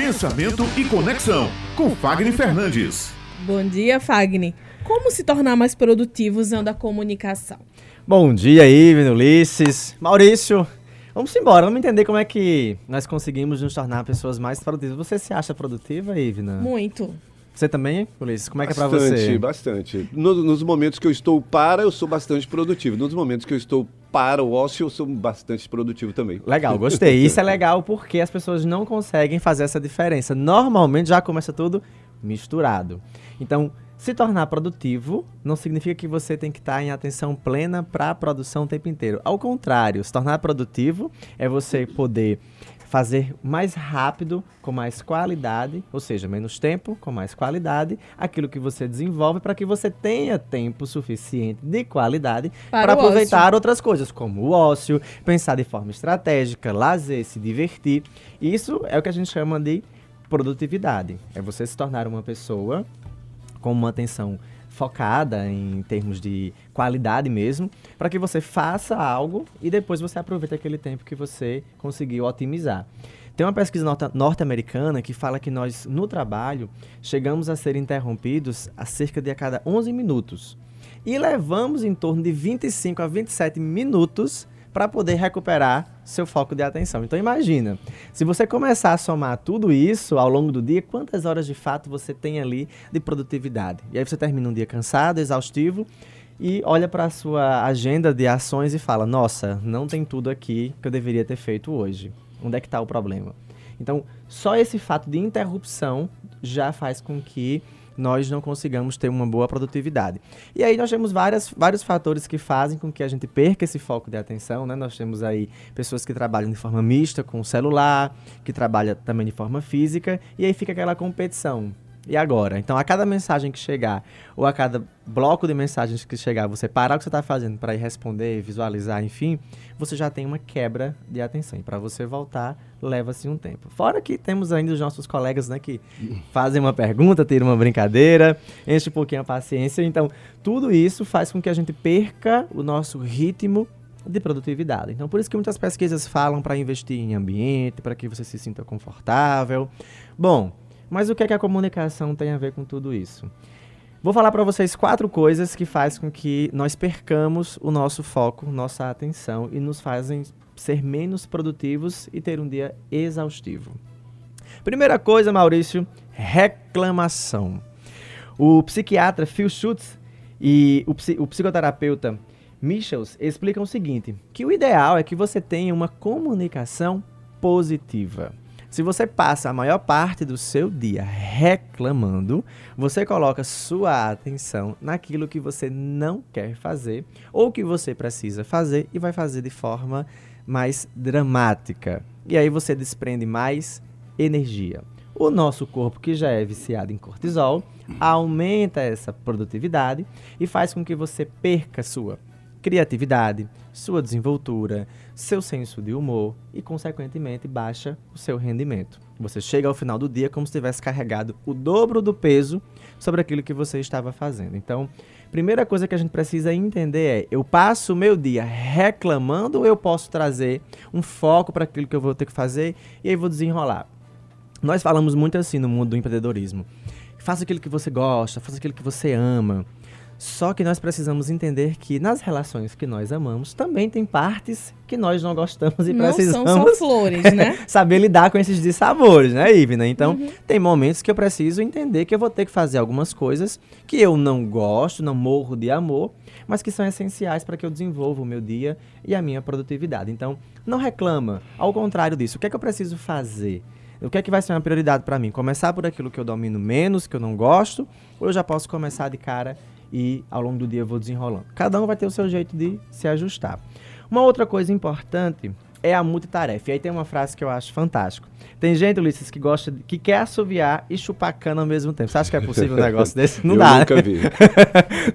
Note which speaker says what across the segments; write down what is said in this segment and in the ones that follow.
Speaker 1: Pensamento e Conexão, com Fagner Fernandes.
Speaker 2: Bom dia, Fagner. Como se tornar mais produtivo usando a comunicação?
Speaker 3: Bom dia, Ivne, Ulisses, Maurício. Vamos embora, vamos entender como é que nós conseguimos nos tornar pessoas mais produtivas. Você se acha produtiva, Ivna?
Speaker 2: Muito.
Speaker 3: Você também, Ulisses? Como é que
Speaker 4: bastante,
Speaker 3: é pra você?
Speaker 4: Bastante, no, nos momentos que eu estou para, eu sou bastante produtivo. Nos momentos que eu estou para o ócio, eu sou bastante produtivo também.
Speaker 3: Legal, gostei. Isso é legal porque as pessoas não conseguem fazer essa diferença. Normalmente já começa tudo misturado. Então, se tornar produtivo não significa que você tem que estar em atenção plena para a produção o tempo inteiro. Ao contrário, se tornar produtivo é você poder fazer mais rápido, com mais qualidade, ou seja, menos tempo, com mais qualidade, aquilo que você desenvolve para que você tenha tempo suficiente de qualidade para aproveitar ócio. outras coisas, como o ócio, pensar de forma estratégica, lazer, se divertir. Isso é o que a gente chama de produtividade. É você se tornar uma pessoa com uma atenção focada em termos de qualidade mesmo, para que você faça algo e depois você aproveite aquele tempo que você conseguiu otimizar. Tem uma pesquisa norte-americana que fala que nós, no trabalho, chegamos a ser interrompidos a cerca de a cada 11 minutos. E levamos em torno de 25 a 27 minutos para poder recuperar seu foco de atenção. Então imagina, se você começar a somar tudo isso ao longo do dia, quantas horas de fato você tem ali de produtividade? E aí você termina um dia cansado, exaustivo e olha para a sua agenda de ações e fala: "Nossa, não tem tudo aqui que eu deveria ter feito hoje. Onde é que está o problema?" Então, só esse fato de interrupção já faz com que nós não consigamos ter uma boa produtividade. E aí nós temos várias, vários fatores que fazem com que a gente perca esse foco de atenção, né? Nós temos aí pessoas que trabalham de forma mista com o celular, que trabalham também de forma física, e aí fica aquela competição. E agora? Então, a cada mensagem que chegar, ou a cada bloco de mensagens que chegar, você parar o que você está fazendo para ir responder, visualizar, enfim, você já tem uma quebra de atenção. E para você voltar, leva-se um tempo. Fora que temos ainda os nossos colegas né, que fazem uma pergunta, tiram uma brincadeira, enche um pouquinho a paciência. Então, tudo isso faz com que a gente perca o nosso ritmo de produtividade. Então, por isso que muitas pesquisas falam para investir em ambiente, para que você se sinta confortável. Bom, mas o que, é que a comunicação tem a ver com tudo isso? Vou falar para vocês quatro coisas que fazem com que nós percamos o nosso foco, nossa atenção e nos fazem ser menos produtivos e ter um dia exaustivo. Primeira coisa, Maurício, reclamação. O psiquiatra Phil Schutz e o, o psicoterapeuta Michels explicam o seguinte: que o ideal é que você tenha uma comunicação positiva. Se você passa a maior parte do seu dia reclamando, você coloca sua atenção naquilo que você não quer fazer ou que você precisa fazer e vai fazer de forma mais dramática. E aí você desprende mais energia. O nosso corpo, que já é viciado em cortisol, aumenta essa produtividade e faz com que você perca sua criatividade, sua desenvoltura, seu senso de humor e, consequentemente, baixa o seu rendimento. Você chega ao final do dia como se tivesse carregado o dobro do peso sobre aquilo que você estava fazendo. Então, primeira coisa que a gente precisa entender é: eu passo o meu dia reclamando ou eu posso trazer um foco para aquilo que eu vou ter que fazer e aí vou desenrolar? Nós falamos muito assim no mundo do empreendedorismo. Faça aquilo que você gosta, faça aquilo que você ama. Só que nós precisamos entender que nas relações que nós amamos também tem partes que nós não gostamos e não precisamos
Speaker 2: são só flores, né?
Speaker 3: saber lidar com esses dissabores, né, Ivna? Então, uhum. tem momentos que eu preciso entender que eu vou ter que fazer algumas coisas que eu não gosto, não morro de amor, mas que são essenciais para que eu desenvolva o meu dia e a minha produtividade. Então, não reclama. Ao contrário disso, o que é que eu preciso fazer? O que é que vai ser uma prioridade para mim? Começar por aquilo que eu domino menos, que eu não gosto, ou eu já posso começar de cara e ao longo do dia eu vou desenrolando. Cada um vai ter o seu jeito de se ajustar. Uma outra coisa importante é a multitarefa. E aí tem uma frase que eu acho fantástico. Tem gente, Ulisses, que gosta, de, que quer assoviar e chupar cana ao mesmo tempo. Você acha que é possível um negócio desse?
Speaker 4: Não
Speaker 3: eu
Speaker 4: dá. Nunca né? vi.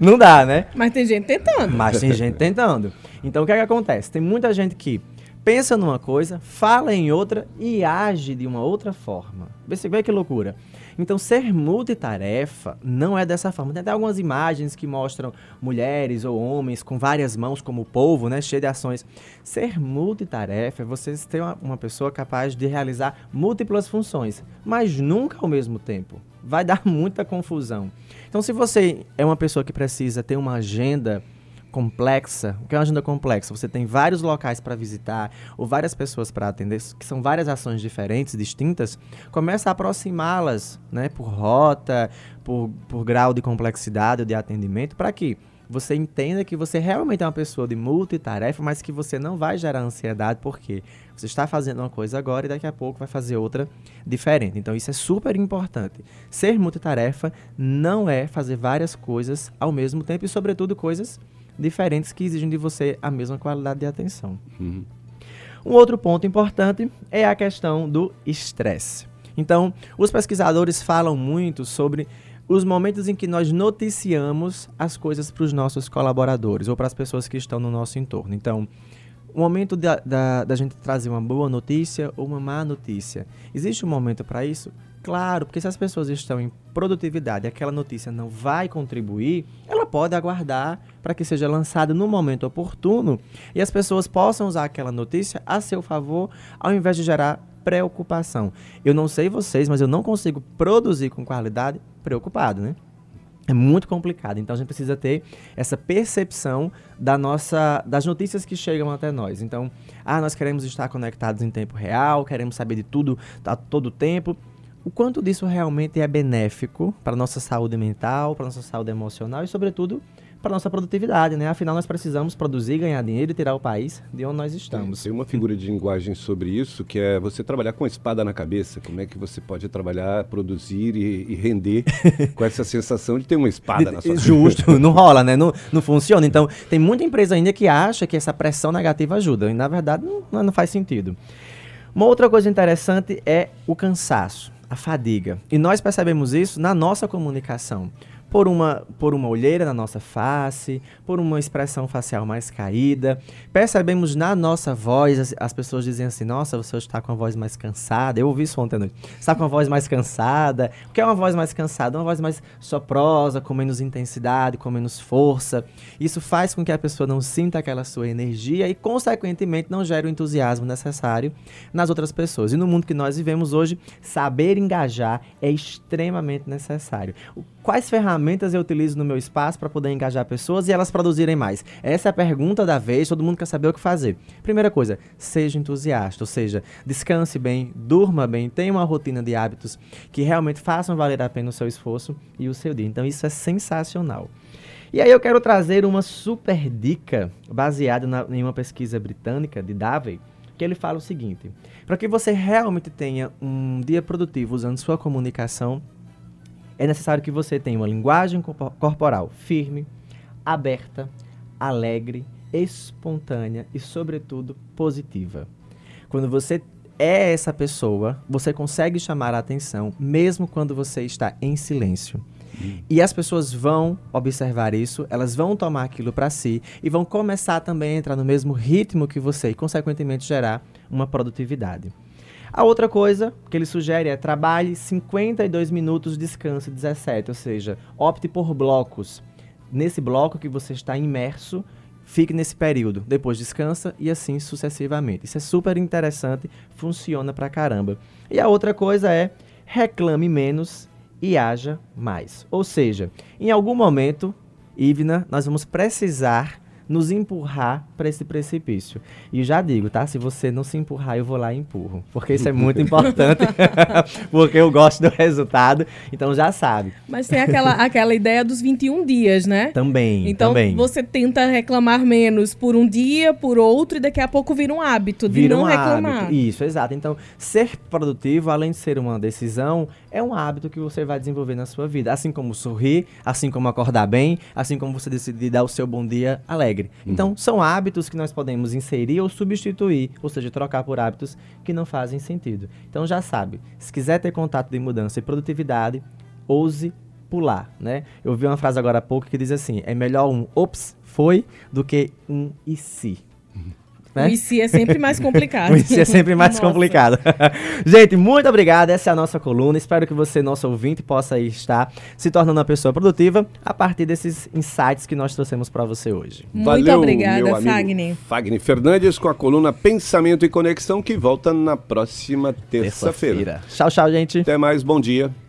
Speaker 3: Não dá, né?
Speaker 2: Mas tem gente tentando.
Speaker 3: Mas tem gente tentando. Então o que é que acontece? Tem muita gente que pensa numa coisa, fala em outra e age de uma outra forma. Vê que loucura. Então, ser multitarefa não é dessa forma. Tem até algumas imagens que mostram mulheres ou homens com várias mãos, como o povo, né, cheio de ações. Ser multitarefa é você ter uma, uma pessoa capaz de realizar múltiplas funções, mas nunca ao mesmo tempo. Vai dar muita confusão. Então, se você é uma pessoa que precisa ter uma agenda complexa. O que é uma agenda complexa? Você tem vários locais para visitar ou várias pessoas para atender, que são várias ações diferentes, distintas. Começa a aproximá-las, né, por rota, por, por grau de complexidade ou de atendimento, para que você entenda que você realmente é uma pessoa de multitarefa, mas que você não vai gerar ansiedade porque você está fazendo uma coisa agora e daqui a pouco vai fazer outra diferente. Então isso é super importante. Ser multitarefa não é fazer várias coisas ao mesmo tempo e sobretudo coisas diferentes que exigem de você a mesma qualidade de atenção. Uhum. Um outro ponto importante é a questão do estresse. Então, os pesquisadores falam muito sobre os momentos em que nós noticiamos as coisas para os nossos colaboradores ou para as pessoas que estão no nosso entorno. Então, o momento da, da, da gente trazer uma boa notícia ou uma má notícia. Existe um momento para isso? Claro, porque se as pessoas estão em produtividade e aquela notícia não vai contribuir, ela pode aguardar para que seja lançada no momento oportuno e as pessoas possam usar aquela notícia a seu favor, ao invés de gerar preocupação. Eu não sei vocês, mas eu não consigo produzir com qualidade preocupado, né? É muito complicado. Então a gente precisa ter essa percepção da nossa, das notícias que chegam até nós. Então, ah, nós queremos estar conectados em tempo real, queremos saber de tudo a todo tempo o quanto disso realmente é benéfico para a nossa saúde mental, para a nossa saúde emocional e, sobretudo, para a nossa produtividade, né? Afinal, nós precisamos produzir, ganhar dinheiro e tirar o país de onde nós estamos.
Speaker 4: Tem, tem uma figura de linguagem sobre isso, que é você trabalhar com a espada na cabeça. Como é que você pode trabalhar, produzir e, e render com essa sensação de ter uma espada na sua
Speaker 3: cabeça? Justo, não rola, né? Não, não funciona. Então, tem muita empresa ainda que acha que essa pressão negativa ajuda. E, na verdade, não, não faz sentido. Uma outra coisa interessante é o cansaço a fadiga. E nós percebemos isso na nossa comunicação por uma, por uma olheira na nossa face, por uma expressão facial mais caída. Percebemos na nossa voz, as, as pessoas dizem assim: Nossa, você está com a voz mais cansada. Eu ouvi isso ontem à noite. Está com a voz mais cansada. O que é uma voz mais cansada? Uma voz mais soprosa, com menos intensidade, com menos força. Isso faz com que a pessoa não sinta aquela sua energia e, consequentemente, não gere o entusiasmo necessário nas outras pessoas. E no mundo que nós vivemos hoje, saber engajar é extremamente necessário. Quais ferramentas ferramentas eu utilizo no meu espaço para poder engajar pessoas e elas produzirem mais? Essa é a pergunta da vez, todo mundo quer saber o que fazer. Primeira coisa, seja entusiasta, ou seja, descanse bem, durma bem, tenha uma rotina de hábitos que realmente façam valer a pena o seu esforço e o seu dia. Então isso é sensacional. E aí eu quero trazer uma super dica baseada na, em uma pesquisa britânica de Davey, que ele fala o seguinte: para que você realmente tenha um dia produtivo usando sua comunicação, é necessário que você tenha uma linguagem corporal firme, aberta, alegre, espontânea e, sobretudo, positiva. Quando você é essa pessoa, você consegue chamar a atenção, mesmo quando você está em silêncio. Hum. E as pessoas vão observar isso, elas vão tomar aquilo para si e vão começar também a entrar no mesmo ritmo que você e, consequentemente, gerar uma produtividade. A outra coisa que ele sugere é trabalhe 52 minutos, descanse 17, ou seja, opte por blocos. Nesse bloco que você está imerso, fique nesse período, depois descansa e assim sucessivamente. Isso é super interessante, funciona pra caramba. E a outra coisa é reclame menos e haja mais. Ou seja, em algum momento, Ivna, nós vamos precisar nos empurrar para esse precipício. E já digo, tá? Se você não se empurrar, eu vou lá e empurro. Porque isso é muito importante. porque eu gosto do resultado. Então já sabe.
Speaker 2: Mas tem aquela, aquela ideia dos 21 dias, né?
Speaker 3: Também.
Speaker 2: Então
Speaker 3: também.
Speaker 2: você tenta reclamar menos por um dia, por outro, e daqui a pouco vira um hábito de vira não um reclamar.
Speaker 3: Hábito. Isso, exato. Então, ser produtivo, além de ser uma decisão, é um hábito que você vai desenvolver na sua vida. Assim como sorrir, assim como acordar bem, assim como você decidir dar o seu bom dia alegre. Uhum. Então, são hábitos que nós podemos inserir ou substituir, ou seja, trocar por hábitos que não fazem sentido. Então, já sabe, se quiser ter contato de mudança e produtividade, ouse pular, né? Eu vi uma frase agora há pouco que diz assim: é melhor um ops, foi, do que um e se. Uhum. Né?
Speaker 2: O IC é sempre mais complicado.
Speaker 3: O IC é sempre mais
Speaker 2: Nossa.
Speaker 3: complicado. Gente, muito obrigado. Essa é a nossa coluna. Espero que você, nosso ouvinte, possa estar se tornando uma pessoa produtiva a partir desses insights que nós trouxemos para você hoje.
Speaker 2: Muito
Speaker 4: Valeu,
Speaker 2: obrigada,
Speaker 4: meu amigo
Speaker 2: Fagner.
Speaker 4: Fagner Fernandes com a coluna Pensamento e Conexão que volta na próxima terça-feira.
Speaker 3: Tchau, tchau, gente.
Speaker 4: Até mais, bom dia.